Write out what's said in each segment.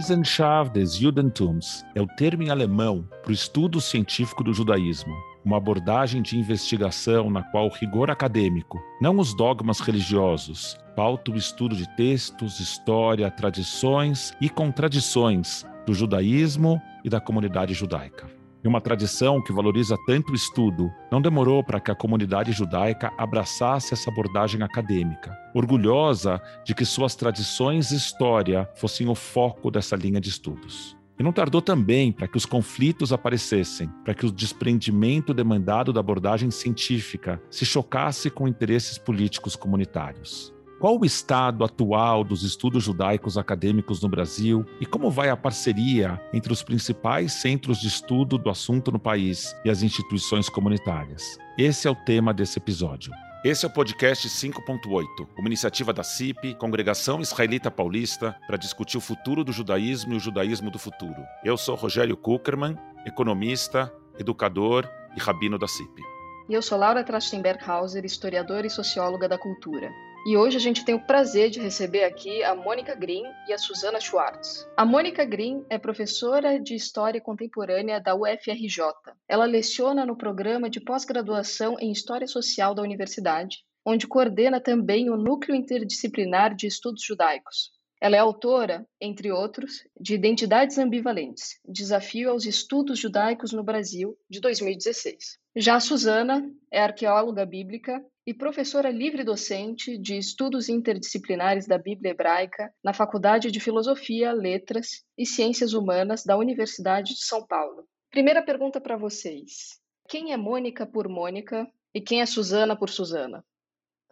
Wissenschaft des Judentums é o termo em alemão para o estudo científico do judaísmo, uma abordagem de investigação na qual o rigor acadêmico, não os dogmas religiosos, pauta o estudo de textos, história, tradições e contradições do judaísmo e da comunidade judaica. E uma tradição que valoriza tanto o estudo, não demorou para que a comunidade judaica abraçasse essa abordagem acadêmica, orgulhosa de que suas tradições e história fossem o foco dessa linha de estudos. E não tardou também para que os conflitos aparecessem, para que o desprendimento demandado da abordagem científica se chocasse com interesses políticos comunitários. Qual o estado atual dos estudos judaicos acadêmicos no Brasil e como vai a parceria entre os principais centros de estudo do assunto no país e as instituições comunitárias? Esse é o tema desse episódio. Esse é o podcast 5.8, uma iniciativa da CIP, Congregação Israelita Paulista, para discutir o futuro do judaísmo e o judaísmo do futuro. Eu sou Rogério Kuckerman, economista, educador e rabino da CIP. E eu sou Laura Trachtenberg-Hauser, historiadora e socióloga da cultura. E hoje a gente tem o prazer de receber aqui a Mônica Green e a Susana Schwartz. A Mônica Green é professora de História Contemporânea da UFRJ. Ela leciona no programa de pós-graduação em História Social da Universidade, onde coordena também o Núcleo Interdisciplinar de Estudos Judaicos. Ela é autora, entre outros, de Identidades Ambivalentes Desafio aos Estudos Judaicos no Brasil, de 2016. Já a Susana é arqueóloga bíblica e professora livre-docente de Estudos Interdisciplinares da Bíblia Hebraica na Faculdade de Filosofia, Letras e Ciências Humanas da Universidade de São Paulo. Primeira pergunta para vocês: quem é Mônica por Mônica e quem é Susana por Susana?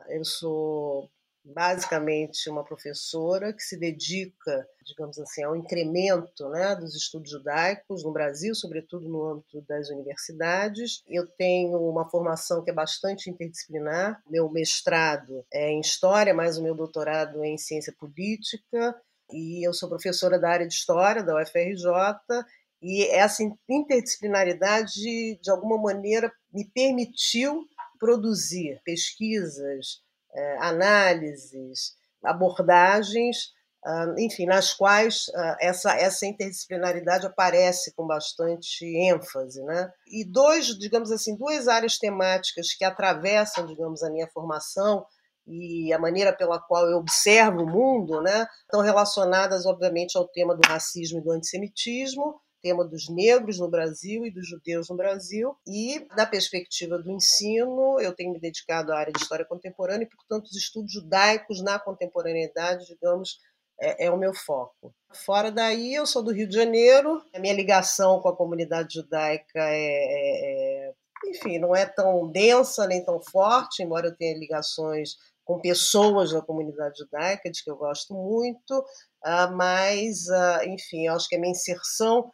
Eu sou basicamente uma professora que se dedica, digamos assim, ao incremento né, dos estudos judaicos no Brasil, sobretudo no âmbito das universidades. Eu tenho uma formação que é bastante interdisciplinar. Meu mestrado é em História, mais o meu doutorado é em Ciência Política. E eu sou professora da área de História da UFRJ. E essa interdisciplinaridade, de alguma maneira, me permitiu produzir pesquisas análises, abordagens, ah, enfim, nas quais ah, essa, essa interdisciplinaridade aparece com bastante ênfase. Né? E dois, digamos assim, duas áreas temáticas que atravessam, digamos, a minha formação e a maneira pela qual eu observo o mundo, né, estão relacionadas, obviamente, ao tema do racismo e do antissemitismo, tema dos negros no Brasil e dos judeus no Brasil. E, da perspectiva do ensino, eu tenho me dedicado à área de história contemporânea e, portanto, os estudos judaicos na contemporaneidade, digamos, é, é, o meu foco. Fora daí, eu sou do Rio de Janeiro, a minha ligação com a comunidade judaica é, é, é enfim, não é tão densa nem tão forte, embora eu tenha ligações com pessoas da comunidade judaica, de que eu gosto muito, ah, mas, ah, enfim, acho que a minha inserção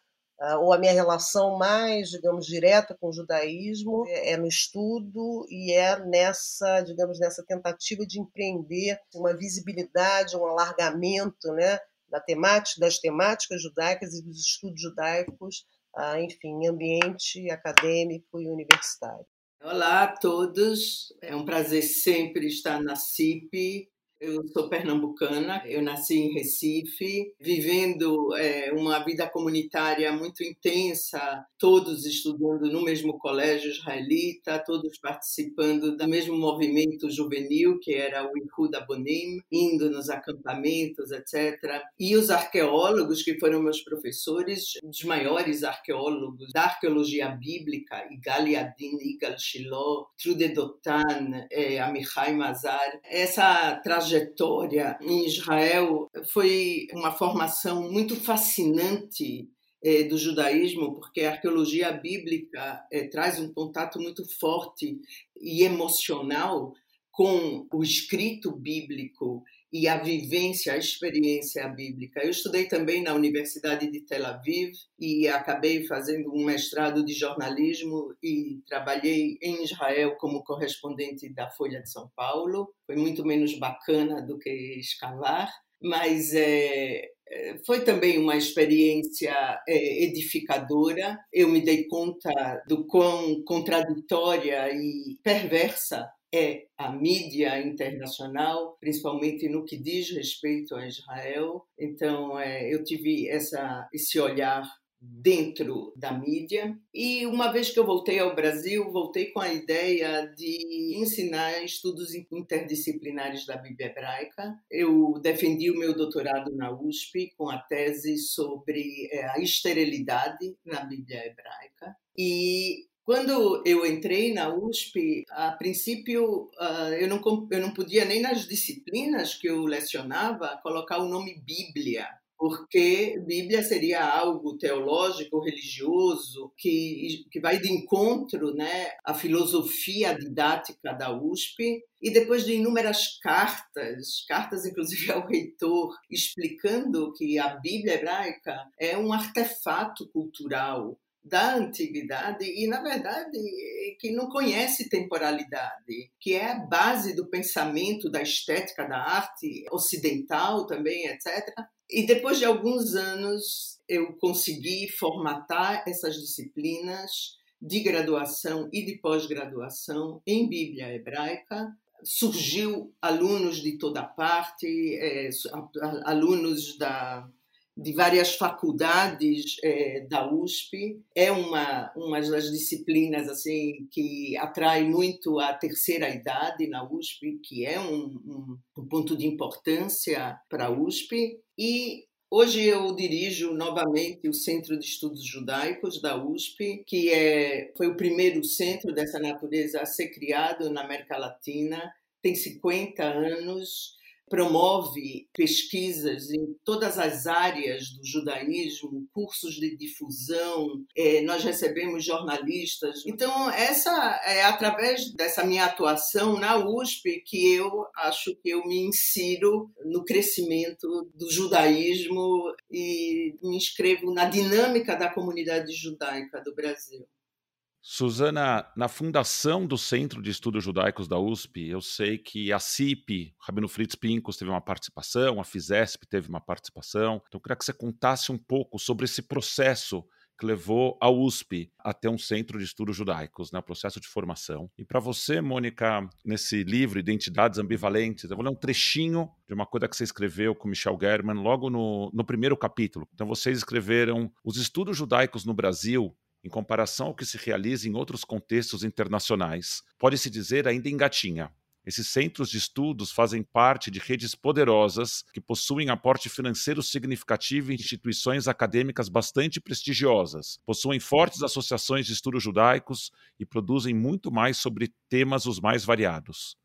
ou a minha relação mais, digamos, direta com o judaísmo é, é no estudo e é nessa, digamos, nessa tentativa de empreender uma visibilidade, um alargamento, né, da temática, das temáticas judaicas e dos estudos judaicos, ah, enfim, ambiente acadêmico e universitário. Olá a todos, é um prazer sempre estar na CIP eu sou pernambucana, eu nasci em Recife, vivendo é, uma vida comunitária muito intensa, todos estudando no mesmo colégio israelita, todos participando do mesmo movimento juvenil, que era o Ihud Abonim, indo nos acampamentos, etc. E os arqueólogos, que foram meus professores, os maiores arqueólogos da arqueologia bíblica, Igal Yadin, Igal Shiloh, Trude Dotan, é, Amichai Mazar, essa trajetória trajetória em Israel foi uma formação muito fascinante é, do judaísmo, porque a arqueologia bíblica é, traz um contato muito forte e emocional com o escrito bíblico e a vivência, a experiência bíblica. Eu estudei também na Universidade de Tel Aviv e acabei fazendo um mestrado de jornalismo e trabalhei em Israel como correspondente da Folha de São Paulo. Foi muito menos bacana do que escavar, mas é, eh, foi também uma experiência eh, edificadora. Eu me dei conta do quão contraditória e perversa é a mídia internacional, principalmente no que diz respeito a Israel. Então, é, eu tive essa, esse olhar dentro da mídia. E uma vez que eu voltei ao Brasil, voltei com a ideia de ensinar estudos interdisciplinares da Bíblia hebraica. Eu defendi o meu doutorado na USP com a tese sobre é, a esterilidade na Bíblia hebraica. E quando eu entrei na USP, a princípio ah, eu não, eu não podia nem nas disciplinas que eu lecionava colocar o nome Bíblia porque Bíblia seria algo teológico, religioso, que, que vai de encontro né, à filosofia didática da USP, e depois de inúmeras cartas, cartas inclusive ao reitor, explicando que a Bíblia hebraica é um artefato cultural da antiguidade e, na verdade, que não conhece temporalidade, que é a base do pensamento, da estética, da arte ocidental também, etc. E depois de alguns anos, eu consegui formatar essas disciplinas de graduação e de pós-graduação em Bíblia hebraica. Surgiu alunos de toda parte, é, alunos da, de várias faculdades é, da USP. É uma, uma das disciplinas assim que atrai muito a terceira idade na USP, que é um, um, um ponto de importância para a USP. E Hoje eu dirijo novamente o Centro de Estudos Judaicos da USP, que é, foi o primeiro centro dessa natureza a ser criado na América Latina, tem 50 anos promove pesquisas em todas as áreas do judaísmo, cursos de difusão, é, nós recebemos jornalistas. Então, essa é através dessa minha atuação na USP que eu acho que eu me insiro no crescimento do judaísmo e me inscrevo na dinâmica da comunidade judaica do Brasil. Suzana, na fundação do Centro de Estudos Judaicos da USP, eu sei que a CIP, Rabino Fritz Pincus, teve uma participação, a FISESP teve uma participação. Então, eu queria que você contasse um pouco sobre esse processo que levou a USP até um centro de estudos judaicos, né, processo de formação. E para você, Mônica, nesse livro Identidades Ambivalentes, eu vou ler um trechinho de uma coisa que você escreveu com Michel German logo no, no primeiro capítulo. Então, vocês escreveram os estudos judaicos no Brasil em comparação ao que se realiza em outros contextos internacionais, pode-se dizer ainda engatinha. Esses centros de estudos fazem parte de redes poderosas que possuem aporte financeiro significativo em instituições acadêmicas bastante prestigiosas, possuem fortes associações de estudos judaicos e produzem muito mais sobre temas os mais variados.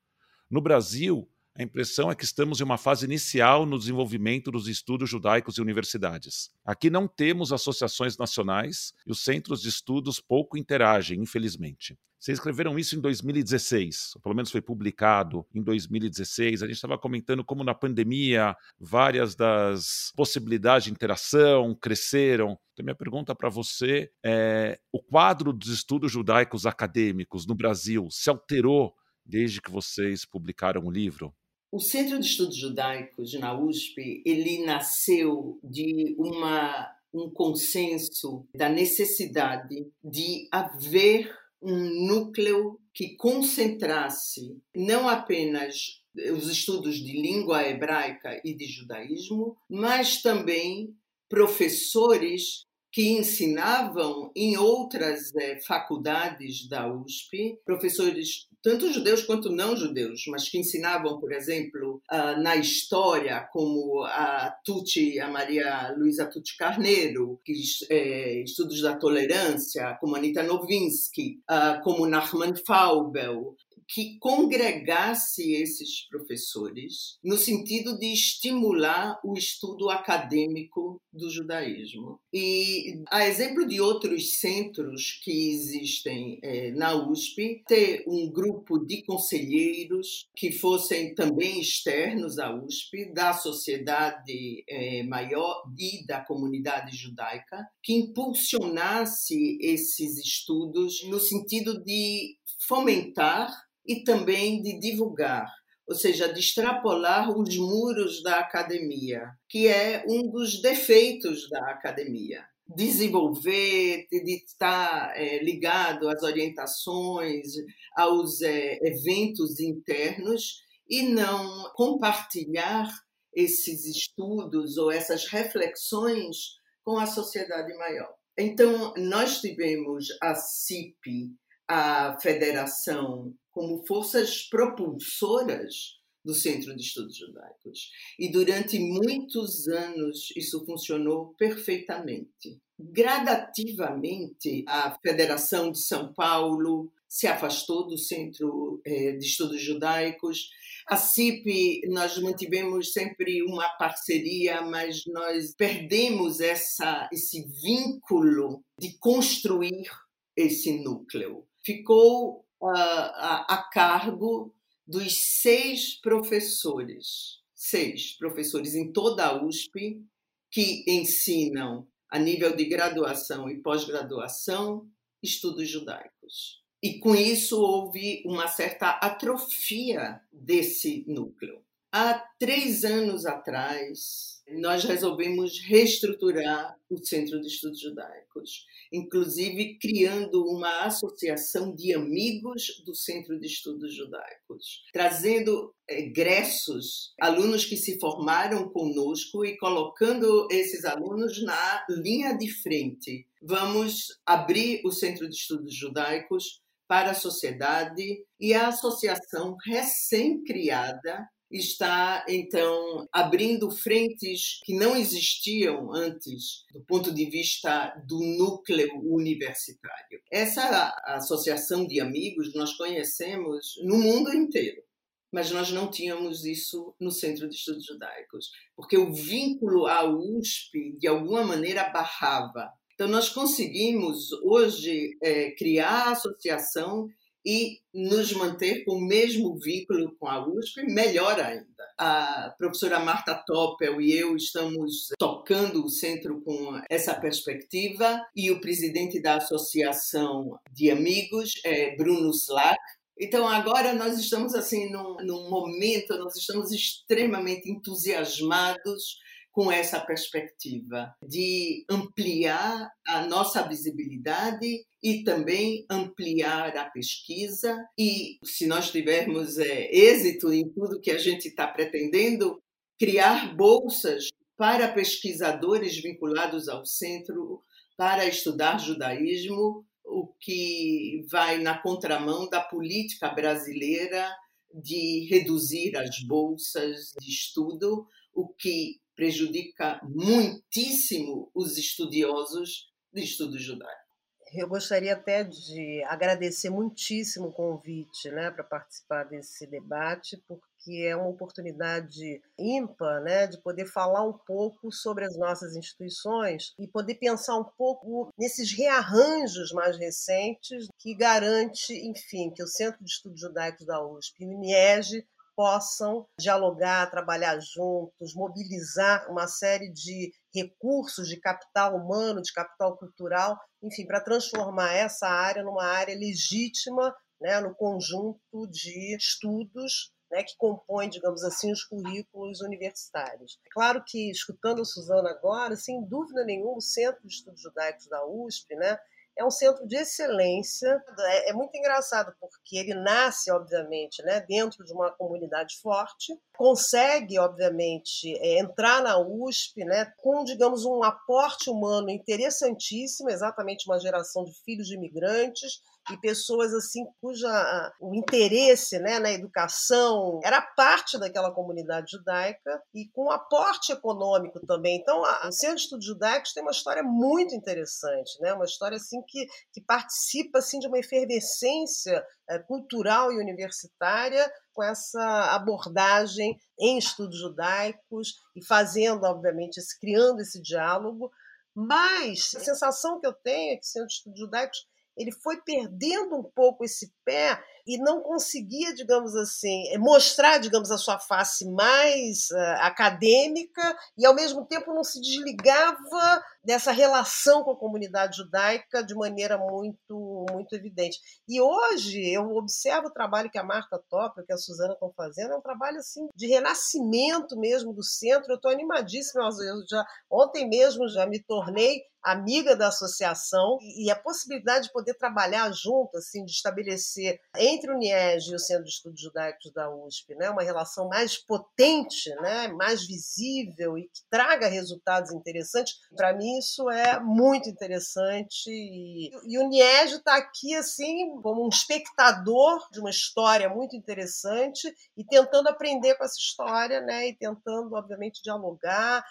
No Brasil, a impressão é que estamos em uma fase inicial no desenvolvimento dos estudos judaicos e universidades. Aqui não temos associações nacionais e os centros de estudos pouco interagem, infelizmente. Vocês escreveram isso em 2016, ou pelo menos foi publicado em 2016. A gente estava comentando como na pandemia várias das possibilidades de interação cresceram. Então, minha pergunta para você é: o quadro dos estudos judaicos acadêmicos no Brasil se alterou desde que vocês publicaram o livro? O Centro de Estudos Judaicos na USP, ele nasceu de uma, um consenso da necessidade de haver um núcleo que concentrasse não apenas os estudos de língua hebraica e de judaísmo, mas também professores que ensinavam em outras é, faculdades da USP, professores tanto judeus quanto não judeus, mas que ensinavam, por exemplo, uh, na história, como a Tucci, a Maria Luísa Tucci Carneiro, que é, estudos da tolerância, como Anita Novinsky, uh, como Nachman Faubel, que congregasse esses professores no sentido de estimular o estudo acadêmico do judaísmo. E, a exemplo de outros centros que existem é, na USP, ter um grupo de conselheiros que fossem também externos à USP, da sociedade é, maior e da comunidade judaica, que impulsionasse esses estudos no sentido de fomentar e também de divulgar. ou seja, de extrapolar os muros da academia, que é um dos defeitos da academia. Desenvolver, de estar é, ligado às orientações, aos é, eventos internos e não compartilhar esses estudos ou essas reflexões com a sociedade maior. Então, nós tivemos a CIP, a Federação como forças propulsoras do Centro de Estudos Judaicos. E durante muitos anos isso funcionou perfeitamente. Gradativamente, a Federação de São Paulo se afastou do Centro eh, de Estudos Judaicos. A CIP, nós mantivemos sempre uma parceria, mas nós perdemos essa, esse vínculo de construir esse núcleo. Ficou a, a cargo dos seis professores, seis professores em toda a USP, que ensinam a nível de graduação e pós-graduação estudos judaicos. E com isso houve uma certa atrofia desse núcleo. Há três anos atrás, nós resolvemos reestruturar o Centro de Estudos Judaicos, inclusive criando uma associação de amigos do Centro de Estudos Judaicos, trazendo egressos, alunos que se formaram conosco e colocando esses alunos na linha de frente. Vamos abrir o Centro de Estudos Judaicos para a sociedade e a associação recém-criada está então abrindo frentes que não existiam antes do ponto de vista do núcleo universitário. Essa associação de amigos nós conhecemos no mundo inteiro, mas nós não tínhamos isso no Centro de Estudos Judaicos, porque o vínculo à USP de alguma maneira barrava. Então nós conseguimos hoje é, criar a associação e nos manter com o mesmo vínculo com a USP, melhor ainda. A professora Marta Toppel e eu estamos tocando o centro com essa perspectiva e o presidente da Associação de Amigos é Bruno Slack. Então agora nós estamos assim num, num momento, nós estamos extremamente entusiasmados com essa perspectiva de ampliar a nossa visibilidade e também ampliar a pesquisa. E se nós tivermos é, êxito em tudo que a gente está pretendendo, criar bolsas para pesquisadores vinculados ao centro para estudar judaísmo, o que vai na contramão da política brasileira de reduzir as bolsas de estudo, o que prejudica muitíssimo os estudiosos de estudo judaico. Eu gostaria até de agradecer muitíssimo o convite né, para participar desse debate, porque é uma oportunidade ímpar né, de poder falar um pouco sobre as nossas instituições e poder pensar um pouco nesses rearranjos mais recentes que garante, enfim, que o Centro de Estudos Judaicos da USP e o INIEG possam dialogar, trabalhar juntos, mobilizar uma série de recursos de capital humano, de capital cultural, enfim, para transformar essa área numa área legítima né, no conjunto de estudos né, que compõem, digamos assim, os currículos universitários. Claro que, escutando a Suzana agora, sem dúvida nenhuma, o Centro de Estudos Judaicos da USP né, é um centro de excelência. É, é, muito engraçado, porque ele nasce, obviamente, né, dentro de uma comunidade forte, consegue, obviamente, é, entrar na USP né, com, digamos, um aporte humano interessantíssimo, exatamente uma geração de filhos de imigrantes, e pessoas assim cuja o interesse né, na educação era parte daquela comunidade judaica e com aporte econômico também. Então, o Centro de Estudos Judaicos tem uma história muito interessante, né? uma história assim que, que participa assim, de uma efervescência é, cultural e universitária com essa abordagem em estudos judaicos e fazendo, obviamente, esse, criando esse diálogo. Mas a sensação que eu tenho é que o Centro de Estudos Judaicos ele foi perdendo um pouco esse pé e não conseguia, digamos assim, eh, mostrar, digamos, a sua face mais uh, acadêmica e ao mesmo tempo não se desligava dessa relação com a comunidade judaica de maneira muito muito evidente. E hoje eu observo o trabalho que a Marta Topa, que a Suzana estão fazendo, é um trabalho assim de renascimento mesmo do centro. Eu estou animadíssima. Eu já ontem mesmo já me tornei amiga da associação e a possibilidade de poder trabalhar junto, assim, de estabelecer entre o NIEG e o Centro de Estudos Judaicos da USP, né, uma relação mais potente, né, mais visível e que traga resultados interessantes. Para mim isso é muito interessante e, e o NIEG está aqui assim como um espectador de uma história muito interessante e tentando aprender com essa história, né, e tentando obviamente dialogar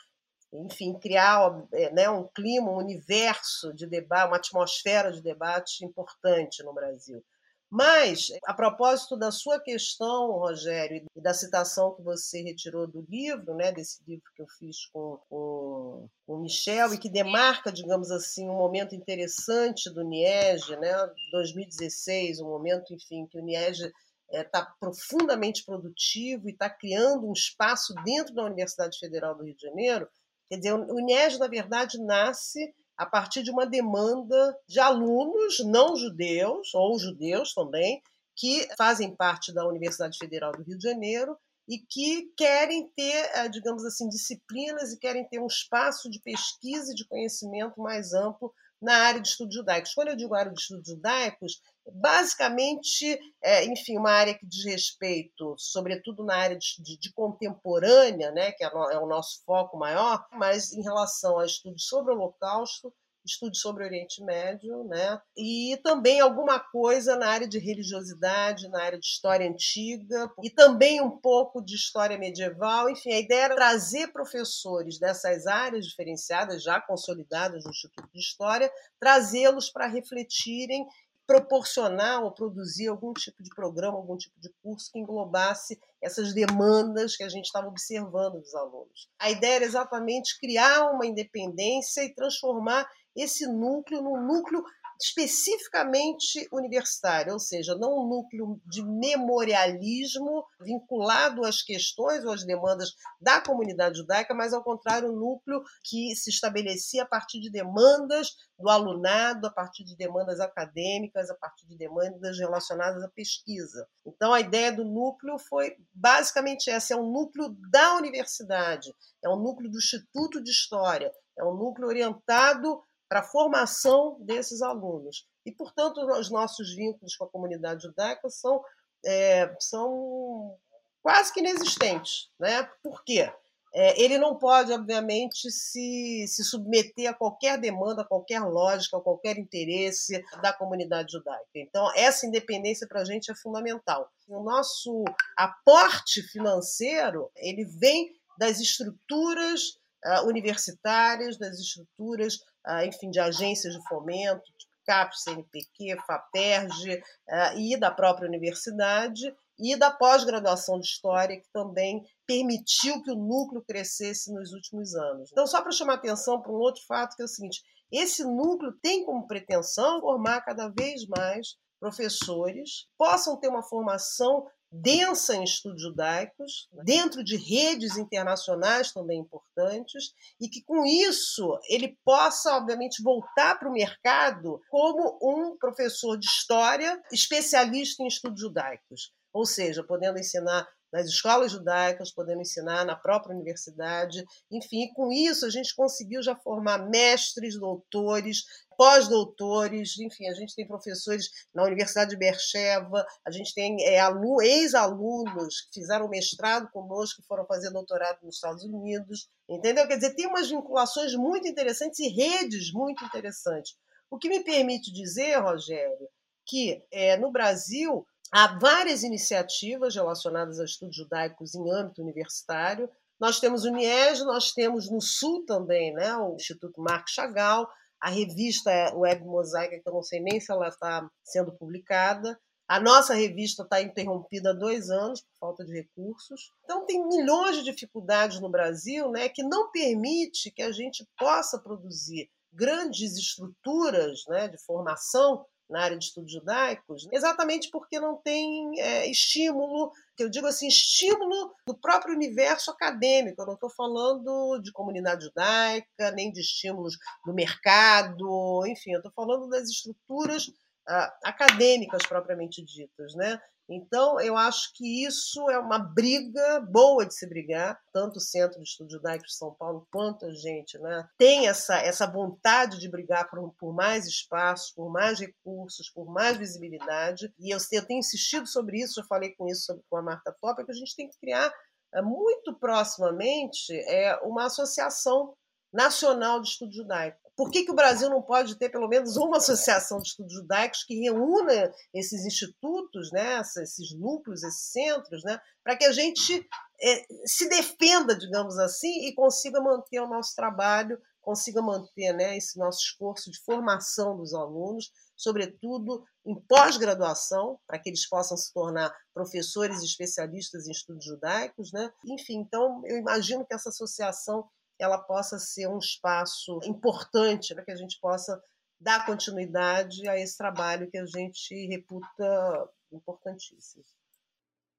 enfim, criar é, né, um clima, um universo de debate, uma atmosfera de debate importante no Brasil. Mas, a propósito da sua questão, Rogério, e da citação que você retirou do livro, né, desse livro que eu fiz com, com, com o Michel, e que demarca, digamos assim, um momento interessante do NIEG, né, 2016, um momento, enfim, que o NIEG está é, profundamente produtivo e está criando um espaço dentro da Universidade Federal do Rio de Janeiro. Quer dizer, o INES, na verdade, nasce a partir de uma demanda de alunos não judeus, ou judeus também, que fazem parte da Universidade Federal do Rio de Janeiro e que querem ter, eh, digamos assim, disciplinas e querem ter um espaço de pesquisa e de conhecimento mais amplo na área de estudos judaicos. Quando eu digo área de estudos judaicos, basicamente, é, enfim, uma área que diz respeito, sobretudo na área de, de, contemporânea, né, que é, é o nosso foco maior, mas em relação a estudos sobre o Holocausto, estudos sobre o Oriente Médio, né? E também alguma coisa na área de religiosidade, na área de história antiga e também um pouco de história medieval. Enfim, a ideia era trazer professores dessas áreas diferenciadas, já consolidadas no Instituto de História, trazê-los para refletirem proporcionar ou produzir algum tipo de programa, algum tipo de curso que englobasse essas demandas que a gente estava observando dos alunos. A ideia era exatamente criar uma independência e transformar esse núcleo num núcleo especificamente universitário, ou seja, não um núcleo de memorialismo vinculado às questões ou às demandas da comunidade judaica, mas ao contrário, um núcleo que se estabelecia a partir de demandas do alunado, a partir de demandas acadêmicas, a partir de demandas relacionadas à pesquisa. Então, a ideia do núcleo foi basicamente essa: é um núcleo da universidade, é um núcleo do Instituto de História, é um núcleo orientado para a formação desses alunos. E, portanto, os nossos vínculos com a comunidade judaica são, é, são quase que inexistentes. Né? Por quê? É, ele não pode, obviamente, se, se submeter a qualquer demanda, a qualquer lógica, a qualquer interesse da comunidade judaica. Então, essa independência para a gente é fundamental. O nosso aporte financeiro ele vem das estruturas uh, universitárias, das estruturas enfim, de agências de fomento, tipo CAPES, CNPq, FAPERJ, e da própria universidade, e da pós-graduação de História, que também permitiu que o núcleo crescesse nos últimos anos. Então, só para chamar atenção para um outro fato, que é o seguinte: esse núcleo tem como pretensão formar cada vez mais professores, possam ter uma formação densa em estudos judaicos, dentro de redes internacionais também importantes, e que com isso ele possa, obviamente, voltar para o mercado como um professor de história especialista em estudos judaicos, ou seja, podendo ensinar nas escolas judaicas, podendo ensinar na própria universidade. Enfim, com isso a gente conseguiu já formar mestres, doutores, pós-doutores, enfim, a gente tem professores na Universidade de Bercheva, a gente tem é, ex-alunos que fizeram mestrado conosco, que foram fazer doutorado nos Estados Unidos, entendeu? Quer dizer, tem umas vinculações muito interessantes e redes muito interessantes. O que me permite dizer, Rogério, que é, no Brasil Há várias iniciativas relacionadas a estudos judaicos em âmbito universitário. Nós temos o NIES, nós temos no Sul também né, o Instituto Marco Chagall, a revista Web Mosaica, que eu não sei nem se ela está sendo publicada. A nossa revista está interrompida há dois anos por falta de recursos. Então, tem milhões de dificuldades no Brasil né, que não permite que a gente possa produzir grandes estruturas né, de formação na área de estudos judaicos, exatamente porque não tem é, estímulo, que eu digo assim, estímulo do próprio universo acadêmico. Eu não estou falando de comunidade judaica, nem de estímulos do mercado, enfim, eu estou falando das estruturas uh, acadêmicas propriamente ditas, né? Então, eu acho que isso é uma briga boa de se brigar, tanto o Centro de Estudos Judaicos de São Paulo quanto a gente né, tem essa, essa vontade de brigar por, por mais espaços, por mais recursos, por mais visibilidade. E eu, eu tenho insistido sobre isso, já falei com isso sobre, com a Marta Top, é que a gente tem que criar é, muito proximamente é, uma associação nacional de estudo judaico. Por que, que o Brasil não pode ter pelo menos uma associação de estudos judaicos que reúna esses institutos, né, esses núcleos, esses centros, né, para que a gente é, se defenda, digamos assim, e consiga manter o nosso trabalho, consiga manter né, esse nosso esforço de formação dos alunos, sobretudo em pós-graduação, para que eles possam se tornar professores especialistas em estudos judaicos. Né? Enfim, então eu imagino que essa associação ela possa ser um espaço importante para que a gente possa dar continuidade a esse trabalho que a gente reputa importantíssimo.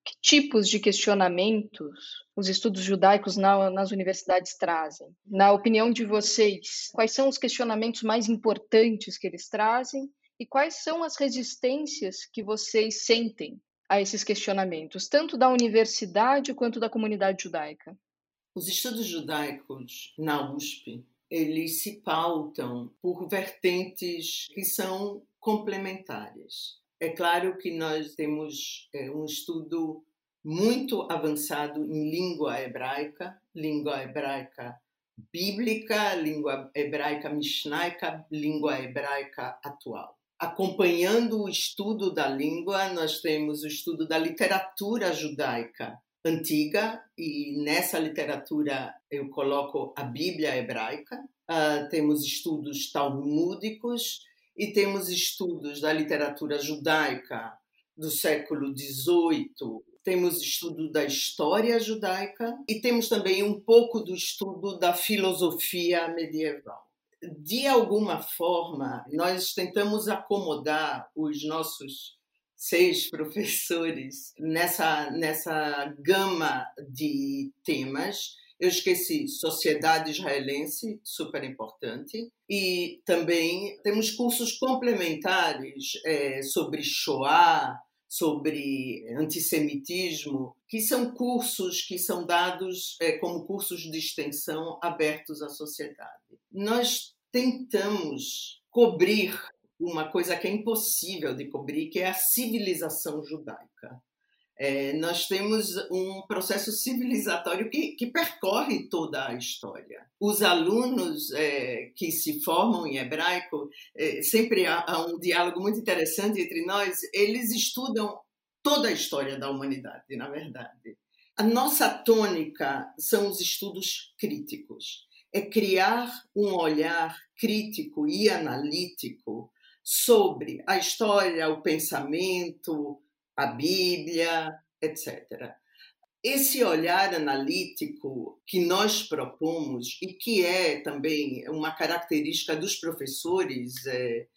Que tipos de questionamentos os estudos judaicos na, nas universidades trazem? Na opinião de vocês, quais são os questionamentos mais importantes que eles trazem e quais são as resistências que vocês sentem a esses questionamentos, tanto da universidade quanto da comunidade judaica? Os estudos judaicos na USP, eles se pautam por vertentes que são complementares. É claro que nós temos é, um estudo muito avançado em língua hebraica, língua hebraica bíblica, língua hebraica mishnaica, língua hebraica atual. Acompanhando o estudo da língua, nós temos o estudo da literatura judaica, antiga e nessa literatura eu coloco a Bíblia hebraica. Uh, temos estudos talmúdicos e temos estudos da literatura judaica do século XVIII. Temos estudo da história judaica e temos também um pouco do estudo da filosofia medieval. De alguma forma, nós tentamos acomodar os nossos seis professores nessa, nessa gama de temas. Eu esqueci Sociedade Israelense, super importante, e também temos cursos complementares é, sobre Shoah, sobre antissemitismo, que são cursos que são dados é, como cursos de extensão abertos à sociedade. Nós tentamos cobrir uma coisa que é impossível de cobrir, que é a civilização judaica. É, nós temos um processo civilizatório que, que, percorre toda a história. Os alunos é, que se formam em hebraico, é, sempre há, há, um diálogo muito interessante entre nós, eles estudam toda a história da humanidade, na verdade. A nossa tônica são os estudos críticos. É criar um olhar crítico e analítico sobre a história, o pensamento, a Bíblia, etc. Esse olhar analítico que nós propomos e que é também uma característica dos professores é,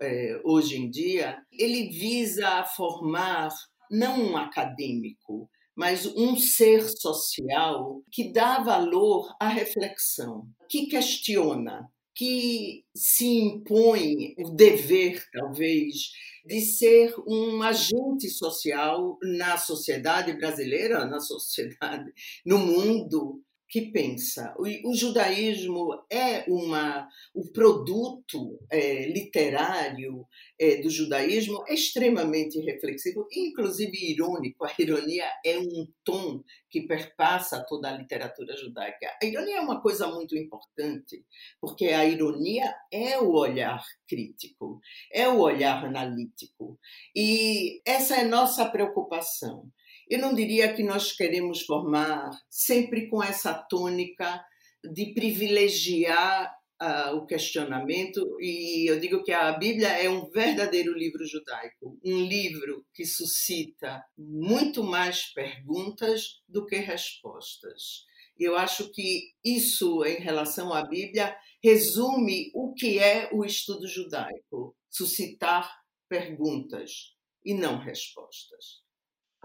é, hoje em dia, ele visa formar não um acadêmico, mas um ser social que dá valor à reflexão, que questiona, que se impõe o dever, talvez, de ser um agente social na sociedade brasileira, na sociedade, no mundo, que pensa. O, o judaísmo é uma, o produto é, literário é, do judaísmo é extremamente reflexivo, inclusive irônico. A ironia é um tom que perpassa toda a literatura judaica. A ironia é uma coisa muito importante, porque a ironia é o olhar crítico, é o olhar analítico. E essa é nossa preocupação eu não diria que nós queremos formar sempre com essa tônica de privilegiar uh, o questionamento, e eu digo que a Bíblia é um verdadeiro livro judaico, um livro que suscita muito mais perguntas do que respostas. Eu acho que isso, em relação à Bíblia, resume o que é o estudo judaico: suscitar perguntas e não respostas.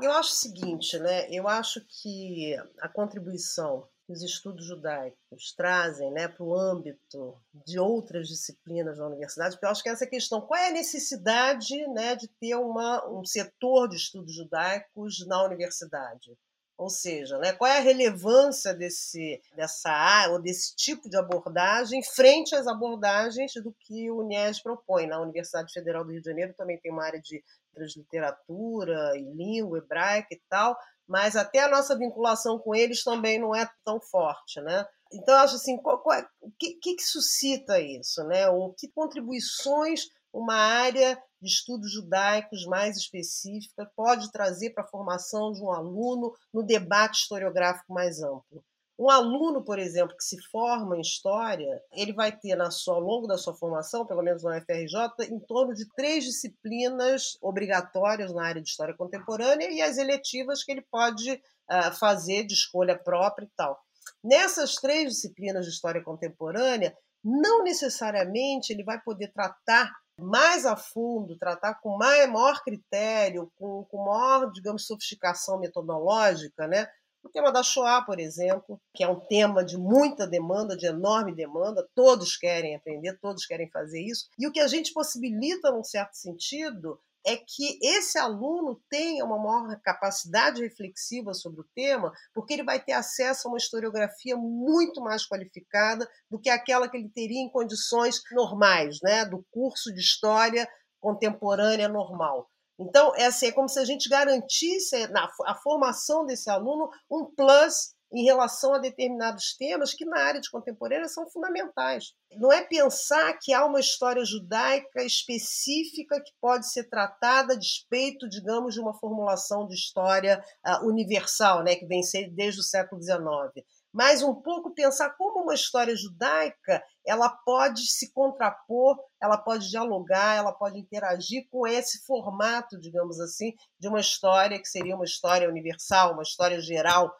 Eu acho o seguinte, né? Eu acho que a contribuição que os estudos judaicos trazem né, para o âmbito de outras disciplinas da universidade, porque eu acho que essa é questão, qual é a necessidade né, de ter uma, um setor de estudos judaicos na universidade? Ou seja, né, qual é a relevância desse, dessa área ou desse tipo de abordagem frente às abordagens do que o UNES propõe? Na Universidade Federal do Rio de Janeiro também tem uma área de transliteratura e língua hebraica e tal, mas até a nossa vinculação com eles também não é tão forte, né? Então, eu acho assim, qual, qual é, o que, que, suscita isso, né? Ou que contribuições uma área de estudos judaicos mais específica pode trazer para a formação de um aluno no debate historiográfico mais amplo? Um aluno, por exemplo, que se forma em História, ele vai ter na sua, ao longo da sua formação, pelo menos na UFRJ, em torno de três disciplinas obrigatórias na área de História Contemporânea e as eletivas que ele pode uh, fazer de escolha própria e tal. Nessas três disciplinas de História Contemporânea, não necessariamente ele vai poder tratar mais a fundo, tratar com maior critério, com, com maior, digamos, sofisticação metodológica, né? O tema da Shoah, por exemplo, que é um tema de muita demanda, de enorme demanda, todos querem aprender, todos querem fazer isso. E o que a gente possibilita, num certo sentido, é que esse aluno tenha uma maior capacidade reflexiva sobre o tema, porque ele vai ter acesso a uma historiografia muito mais qualificada do que aquela que ele teria em condições normais, né, do curso de história contemporânea normal. Então, é, assim, é como se a gente garantisse na a formação desse aluno um plus em relação a determinados temas que na área de contemporânea são fundamentais. Não é pensar que há uma história judaica específica que pode ser tratada a despeito, digamos, de uma formulação de história uh, universal, né, que vem desde o século XIX mas um pouco pensar como uma história judaica ela pode se contrapor, ela pode dialogar, ela pode interagir com esse formato, digamos assim, de uma história que seria uma história universal, uma história geral.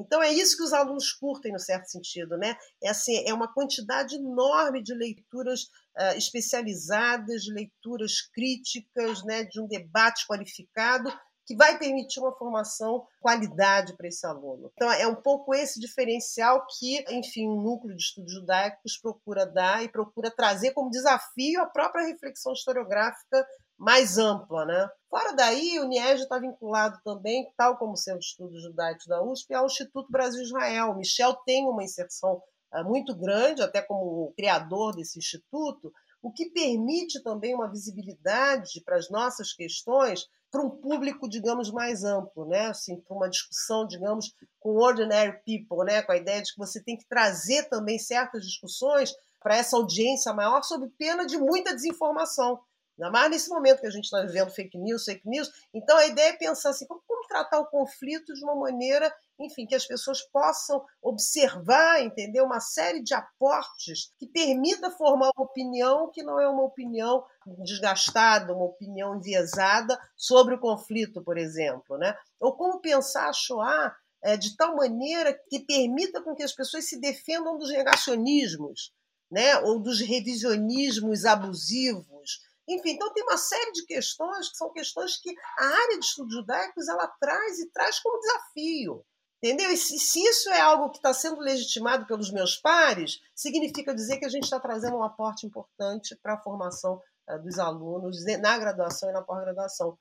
Então é isso que os alunos curtem no certo sentido, né? É assim, é uma quantidade enorme de leituras uh, especializadas, de leituras críticas, né, de um debate qualificado que vai permitir uma formação qualidade para esse aluno. Então, é um pouco esse diferencial que, enfim, o núcleo de estudos judaicos procura dar e procura trazer como desafio a própria reflexão historiográfica mais ampla, né? Fora daí, o NIEG está vinculado também, tal como o Centro de Estudos Judaicos da USP, ao Instituto Brasil-Israel. Michel tem uma inserção uh, muito grande, até como criador desse instituto, o que permite também uma visibilidade para as nossas questões para um público, digamos, mais amplo, né? Assim, para uma discussão, digamos, com ordinary people, né? Com a ideia de que você tem que trazer também certas discussões para essa audiência maior, sob pena de muita desinformação. Ainda mais nesse momento que a gente está vivendo fake news, fake news. Então, a ideia é pensar assim, como, como tratar o conflito de uma maneira enfim, que as pessoas possam observar, entender uma série de aportes que permita formar uma opinião que não é uma opinião desgastada, uma opinião enviesada sobre o conflito, por exemplo, né? Ou como pensar a Shoah é, de tal maneira que permita com que as pessoas se defendam dos negacionismos, né? Ou dos revisionismos abusivos. Enfim, então tem uma série de questões que são questões que a área de estudos judaicos ela traz e traz como desafio. Entendeu? E se, se isso é algo que está sendo legitimado pelos meus pares, significa dizer que a gente está trazendo um aporte importante para a formação uh, dos alunos na graduação e na pós-graduação.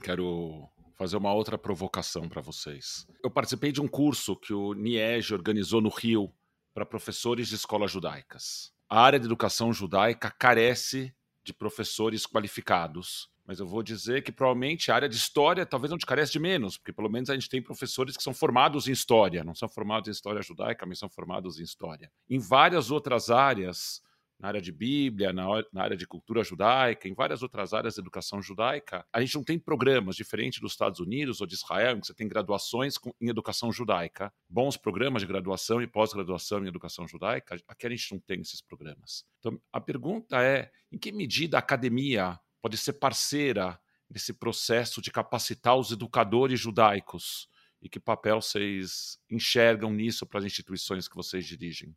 Quero fazer uma outra provocação para vocês. Eu participei de um curso que o NIEG organizou no Rio para professores de escolas judaicas. A área de educação judaica carece de professores qualificados mas eu vou dizer que provavelmente a área de história talvez não te carece de menos, porque pelo menos a gente tem professores que são formados em história, não são formados em história judaica, mas são formados em história. Em várias outras áreas, na área de Bíblia, na, na, área de cultura judaica, em várias outras áreas de educação judaica, a gente não tem programas diferentes dos Estados Unidos ou de Israel, em que você tem graduações com, em educação judaica, bons programas de graduação e pós-graduação em educação judaica. Aqui a gente não tem esses programas. Então, a pergunta é: em que medida a academia pode ser parceira nesse processo de capacitar os educadores judaicos? E que papel vocês enxergam nisso para as instituições que vocês dirigem?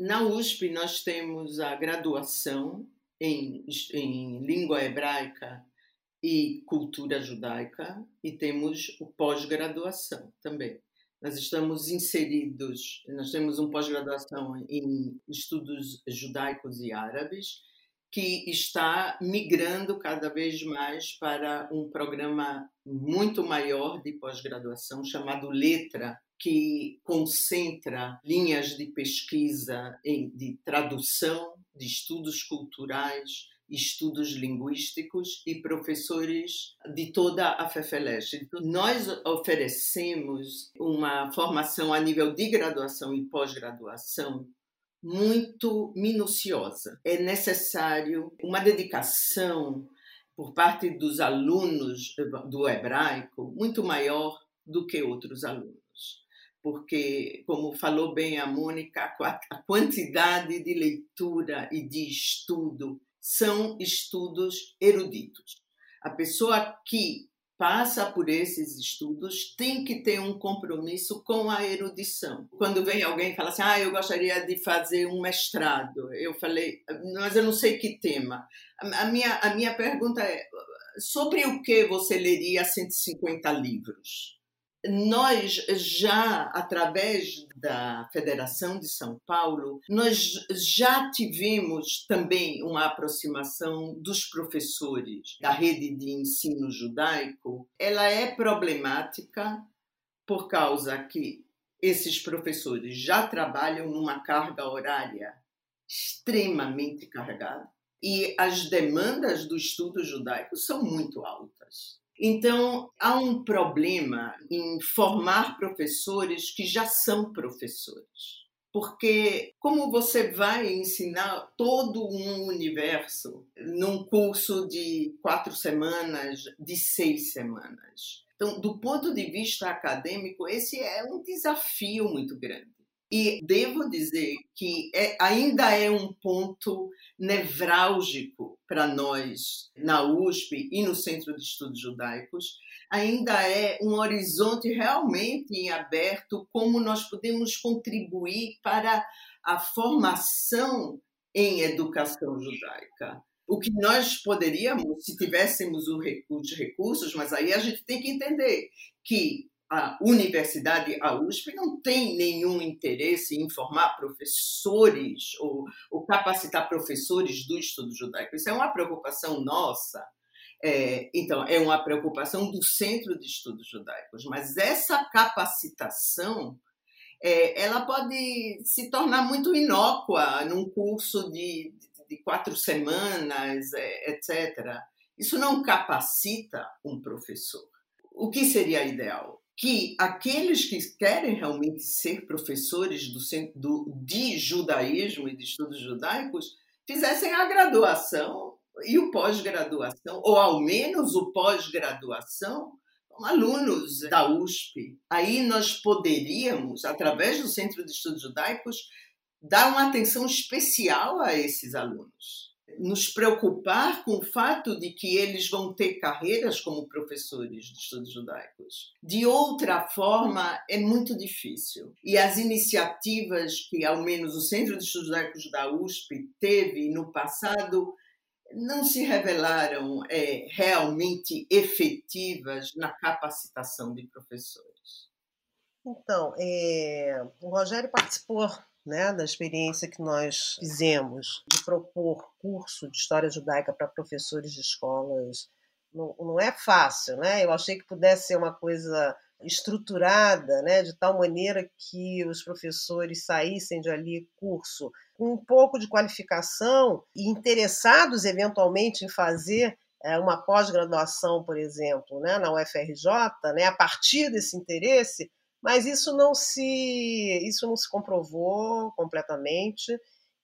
Na USP, nós temos a graduação em, em língua hebraica e cultura judaica, e temos o pós-graduação também. Nós estamos inseridos, nós temos um pós-graduação em estudos judaicos e árabes, que está migrando cada vez mais para um programa muito maior de pós-graduação chamado Letra, que concentra linhas de pesquisa de tradução, de estudos culturais, estudos linguísticos e professores de toda a FEFELESH. Então, nós oferecemos uma formação a nível de graduação e pós-graduação muito minuciosa. É necessário uma dedicação por parte dos alunos do hebraico muito maior do que outros alunos. Porque, como falou bem a Mônica, a quantidade de leitura e de estudo são estudos eruditos. A pessoa que passa por esses estudos tem que ter um compromisso com a erudição. Quando vem alguém e fala assim, ah, eu gostaria de fazer um mestrado, eu falei, mas eu não sei que tema. A minha, a minha pergunta é, sobre o que você leria 150 livros? Nós já, através da Federação de São Paulo, nós já tivemos também uma aproximação dos professores da rede de ensino judaico. Ela é problemática por causa que esses professores já trabalham numa carga horária extremamente carregada e as demandas do estudo judaico são muito altas. Então, há um problema em formar professores que já são professores. Porque, como você vai ensinar todo um universo num curso de quatro semanas, de seis semanas? Então, do ponto de vista acadêmico, esse é um desafio muito grande. E devo dizer que é, ainda é um ponto nevrálgico para nós na USP e no Centro de Estudos Judaicos, ainda é um horizonte realmente em aberto como nós podemos contribuir para a formação em educação judaica. O que nós poderíamos, se tivéssemos os recursos, mas aí a gente tem que entender que a universidade, a USP, não tem nenhum interesse em formar professores ou, ou capacitar professores do estudo judaico. Isso é uma preocupação nossa. É, então, é uma preocupação do Centro de Estudos Judaicos, mas essa capacitação é, ela pode se tornar muito inócua num curso de, de, quatro semanas, é, etc. Isso não capacita um professor. O que seria ideal? Que aqueles que querem realmente ser professores do, do, de judaísmo e de estudos judaicos fizessem a graduação e o pós-graduação, ou ao menos o pós-graduação, alunos da USP. Aí nós poderíamos, através do Centro de Estudos Judaicos, dar uma atenção especial a esses alunos nos preocupar com o fato de que eles vão ter carreiras como professores de estudos judaicos. De outra forma, é muito difícil. E as iniciativas que, ao menos, o Centro de Estudos Judaicos da USP teve no passado não se revelaram é, realmente efetivas na capacitação de professores. Então, é, o Rogério participou né, da experiência que nós fizemos de propor curso de história judaica para professores de escolas não, não, é fácil, né? Eu achei que pudesse ser uma coisa estruturada, né, de tal maneira que os professores saíssem de ali curso com um pouco de qualificação e interessados eventualmente em fazer é, uma pós-graduação, por exemplo, né, na UFRJ, né, a partir desse interesse, mas isso não se isso não se comprovou completamente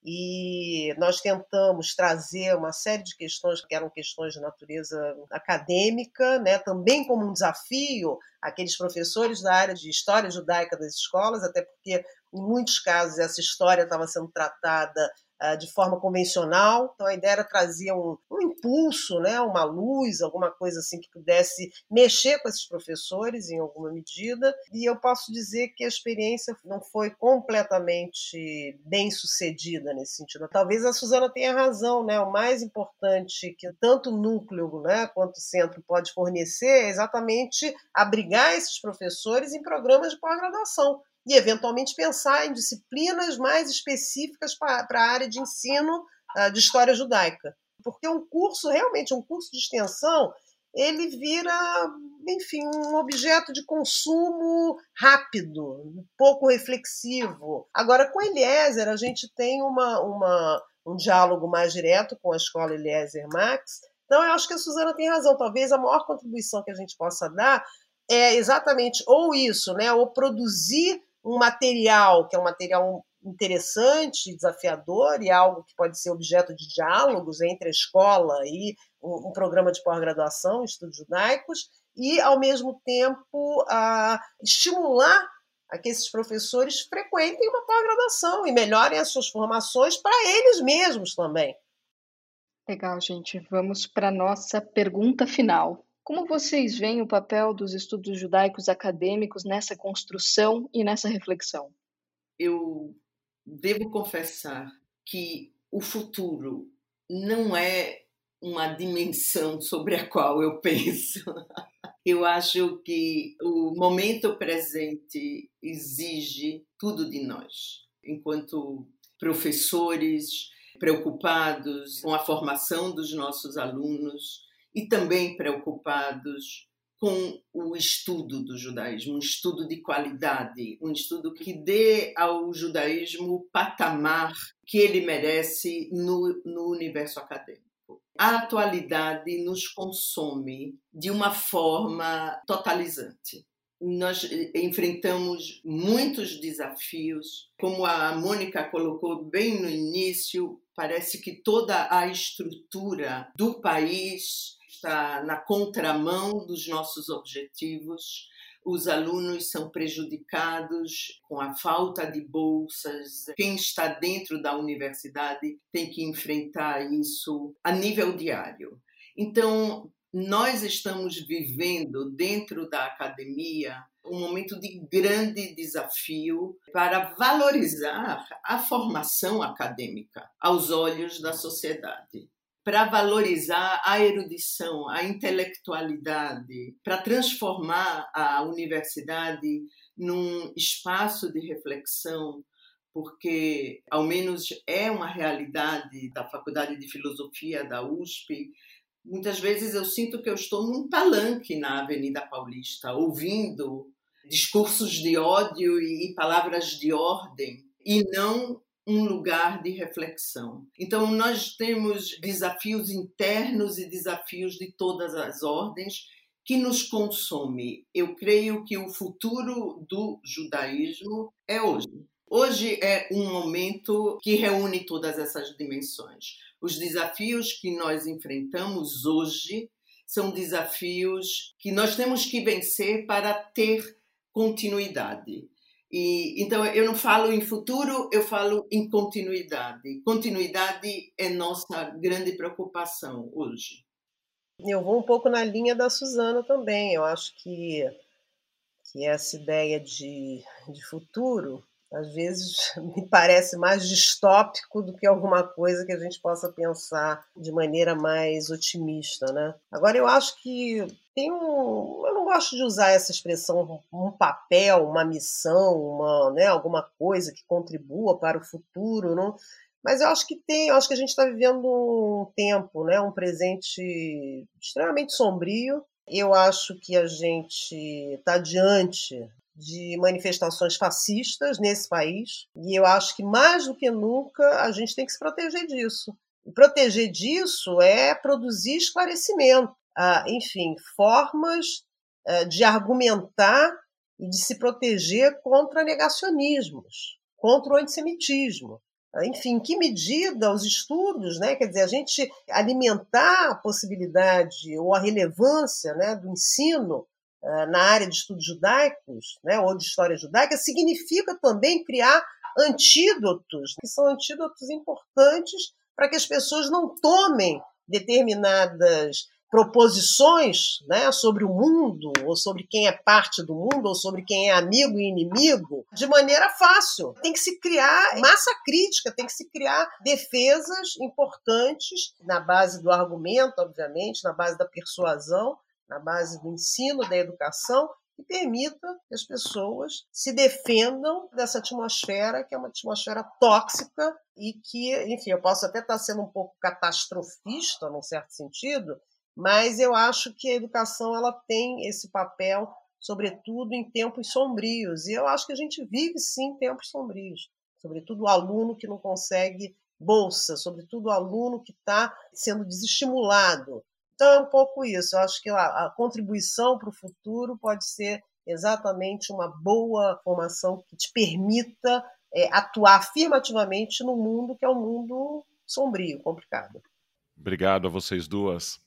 e nós tentamos trazer uma série de questões que eram questões de natureza acadêmica, né, também como um desafio aqueles professores da área de história judaica das escolas, até porque em muitos casos essa história estava sendo tratada de forma convencional. Então a ideia era trazer um, um, impulso, né, uma luz, alguma coisa assim que pudesse mexer com esses professores em alguma medida. E eu posso dizer que a experiência não foi completamente bem sucedida nesse sentido. Talvez a Suzana tenha razão, né? O mais importante que tanto o núcleo, né, quanto o centro pode fornecer é exatamente abrigar esses professores em programas de pós-graduação e, eventualmente, pensar em disciplinas mais específicas para a área de ensino uh, de história judaica. Porque um curso, realmente, um curso de extensão, ele vira, enfim, um objeto de consumo rápido, pouco reflexivo. Agora, com Eliezer, a gente tem uma, uma, um diálogo mais direto com a escola Eliezer Max. Então, eu acho que a Suzana tem razão. Talvez a maior contribuição que a gente possa dar é exatamente ou isso, né, ou produzir um material que é um material interessante, desafiador e algo que pode ser objeto de diálogos entre a escola e um, programa de pós-graduação, estudos judaicos, e, ao mesmo tempo, a estimular a que esses professores frequentem uma pós-graduação e melhorem as suas formações para eles mesmos também. Legal, gente. Vamos para a nossa pergunta final. Como vocês veem o papel dos estudos judaicos acadêmicos nessa construção e nessa reflexão? Eu devo confessar que o futuro não é uma dimensão sobre a qual eu penso. Eu acho que o momento presente exige tudo de nós, enquanto professores preocupados com a formação dos nossos alunos, e também preocupados com o estudo do judaísmo, um estudo de qualidade, um estudo que dê ao judaísmo o patamar que ele merece no, no universo acadêmico. A atualidade nos consome de uma forma totalizante. Nós enfrentamos muitos desafios, como a Mônica colocou bem no início, parece que toda a estrutura do país está na contramão dos nossos objetivos. Os alunos são prejudicados com a falta de bolsas. Quem está dentro da universidade tem que enfrentar isso a nível diário. Então, nós estamos vivendo dentro da academia um momento de grande desafio para valorizar a formação acadêmica aos olhos da sociedade para valorizar a erudição, a intelectualidade, para transformar a universidade num espaço de reflexão, porque ao menos é uma realidade da Faculdade de Filosofia da USP. Muitas vezes eu sinto que eu estou num palanque na Avenida Paulista, ouvindo discursos de ódio e palavras de ordem, e não um lugar de reflexão. Então, nós temos desafios internos e desafios de todas as ordens que nos consome. Eu creio que o futuro do judaísmo é hoje. Hoje é um momento que reúne todas essas dimensões. Os desafios que nós enfrentamos hoje são desafios que nós temos que vencer para ter continuidade. E, então, eu não falo em futuro, eu falo em continuidade. Continuidade é nossa grande preocupação hoje. Eu vou um pouco na linha da Suzana também. Eu acho que, que essa ideia de, de futuro às vezes me parece mais distópico do que alguma coisa que a gente possa pensar de maneira mais otimista, né? Agora eu acho que tem um, eu não gosto de usar essa expressão um papel, uma missão, uma, né, alguma coisa que contribua para o futuro, não? Mas eu acho que tem, eu acho que a gente está vivendo um tempo, né, um presente extremamente sombrio. Eu acho que a gente está diante de manifestações fascistas nesse país. E eu acho que mais do que nunca a gente tem que se proteger disso. E proteger disso é produzir esclarecimento, ah, enfim, formas ah, de argumentar e de se proteger contra negacionismos, contra o antissemitismo. Enfim, em que medida os estudos, né, quer dizer, a gente alimentar a possibilidade ou a relevância né, do ensino na área de estudos judaicos, né, ou de história judaica, significa também criar antídotos, que são antídotos importantes para que as pessoas não tomem determinadas proposições né, sobre o mundo, ou sobre quem é parte do mundo, ou sobre quem é amigo e inimigo, de maneira fácil. Tem que se criar massa crítica, tem que se criar defesas importantes na base do argumento, obviamente, na base da persuasão, na base do ensino, da educação, que permita que as pessoas se defendam dessa atmosfera, que é uma atmosfera tóxica e que, enfim, eu posso até estar sendo um pouco catastrofista, num certo sentido, mas eu acho que a educação ela tem esse papel, sobretudo em tempos sombrios, e eu acho que a gente vive sim tempos sombrios, sobretudo o aluno que não consegue bolsa, sobretudo o aluno que está sendo desestimulado, então é um pouco isso. Eu acho que a, contribuição para o futuro pode ser exatamente uma boa formação que te permita é, atuar afirmativamente no mundo que é um mundo sombrio, complicado. Obrigado a vocês duas.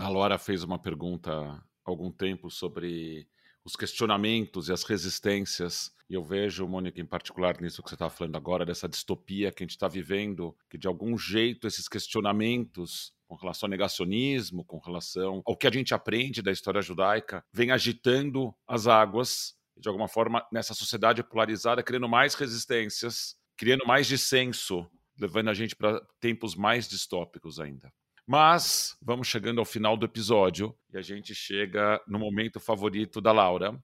A Laura fez uma pergunta há algum tempo sobre os questionamentos e as resistências. E eu vejo, Mônica, em particular nisso que você está falando agora, dessa distopia que a gente está vivendo, que de algum jeito esses questionamentos com relação ao negacionismo, com relação ao que a gente aprende da história judaica, vem agitando as águas, de alguma forma, nessa sociedade polarizada, criando mais resistências, criando mais dissenso, levando a gente para tempos mais distópicos ainda. Mas vamos chegando ao final do episódio e a gente chega no momento favorito da Laura,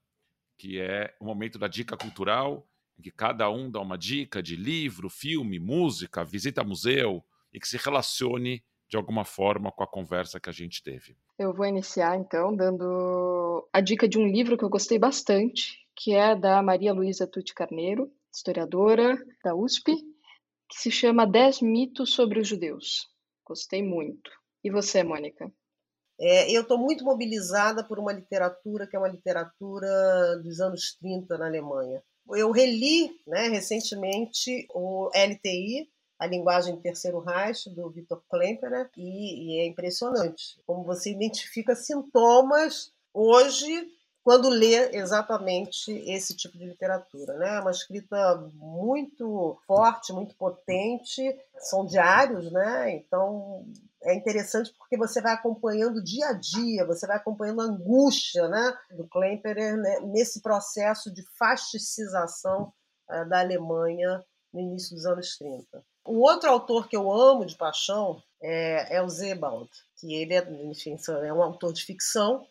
que é o momento da dica cultural, em que cada um dá uma dica de livro, filme, música, visita museu e que se relacione de alguma forma com a conversa que a gente teve. Eu vou iniciar então dando a dica de um livro que eu gostei bastante, que é da Maria Luísa Tuti Carneiro, historiadora da USP, que se chama Dez mitos sobre os judeus. Gostei muito. E você, Mônica? É, eu estou muito mobilizada por uma literatura que é uma literatura dos anos 30 na Alemanha. Eu reli né, recentemente o LTI, a linguagem terceiro Reich, do Victor Klemperer, e, e é impressionante como você identifica sintomas hoje quando lê exatamente esse tipo de literatura. Né? É uma escrita muito forte, muito potente, são diários, né? então é interessante porque você vai acompanhando dia a dia, você vai acompanhando a angústia né, do Klemperer né, nesse processo de fasticização uh, da Alemanha no início dos anos 30. Um outro autor que eu amo de paixão é, é o Zebald, que ele é, enfim, é um autor de ficção,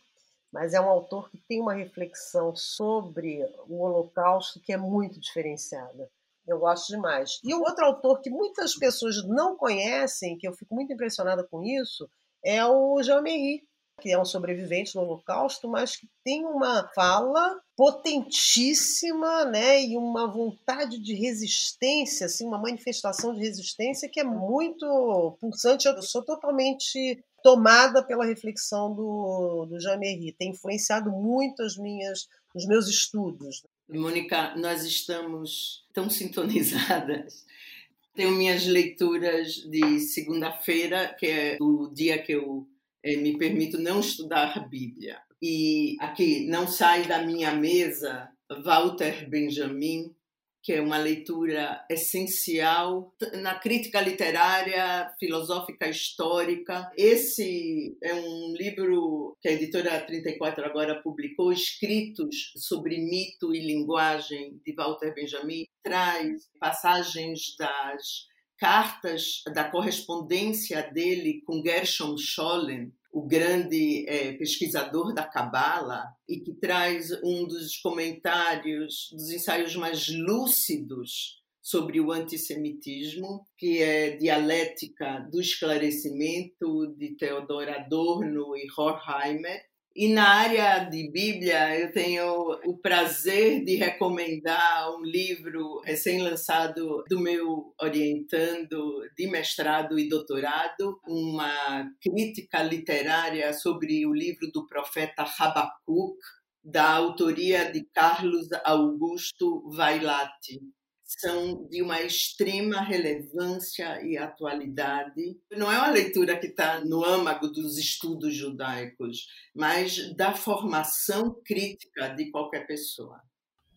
mas é um autor que tem uma reflexão sobre o Holocausto que é muito diferenciada. Eu gosto demais. E o outro autor que muitas pessoas não conhecem, que eu fico muito impressionada com isso, é o Jean-Marie, que é um sobrevivente do Holocausto, mas que tem uma fala potentíssima, né, e uma vontade de resistência, assim, uma manifestação de resistência que é muito pulsante. Eu sou totalmente tomada pela reflexão do, do Jean-Marie, tem influenciado muito as minhas, os meus estudos. Mônica, nós estamos tão sintonizadas. Tenho minhas leituras de segunda-feira, que é o dia que eu é, me permito não estudar a Bíblia. E aqui não sai da minha mesa Walter Benjamin, que é uma leitura essencial na crítica literária, filosófica, histórica. Esse é um livro que a editora 34 agora publicou, Escritos sobre Mito e Linguagem, de Walter Benjamin, traz passagens das cartas da correspondência dele com Gershom Scholem, o grande é, pesquisador da Cabala, e que traz um dos comentários, dos ensaios mais lúcidos sobre o antissemitismo, que é Dialética do Esclarecimento, de Theodor Adorno e Horkheimer, e na área de Bíblia, eu tenho o prazer de recomendar um livro recém-lançado do meu orientando de mestrado e doutorado, uma crítica literária sobre o livro do profeta Habacuc, da autoria de Carlos Augusto Vailate são de uma extrema relevância e atualidade. Não é uma leitura que está no âmago dos estudos judaicos, mas da formação crítica de qualquer pessoa.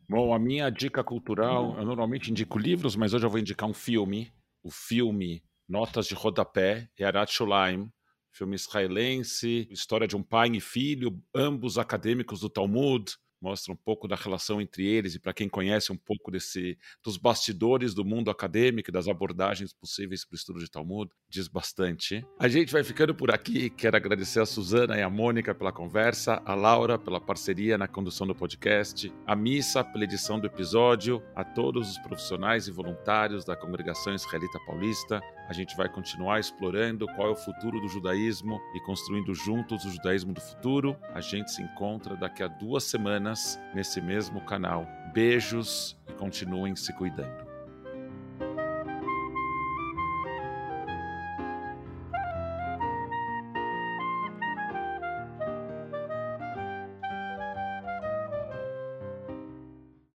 Bom, a minha dica cultural, eu normalmente indico livros, mas hoje eu vou indicar um filme. O filme Notas de Rodapé, Yarat Shulaim, filme israelense, história de um pai e filho, ambos acadêmicos do Talmud, mostra um pouco da relação entre eles e para quem conhece um pouco desse dos bastidores do mundo acadêmico das abordagens possíveis para o estudo de Talmud, diz bastante. A gente vai ficando por aqui, quero agradecer a Suzana e a Mônica pela conversa, a Laura pela parceria na condução do podcast, a Missa pela edição do episódio, a todos os profissionais e voluntários da Congregação Israelita Paulista. A gente vai continuar explorando qual é o futuro do judaísmo e construindo juntos o judaísmo do futuro. A gente se encontra daqui a duas semanas nesse mesmo canal. Beijos e continuem se cuidando.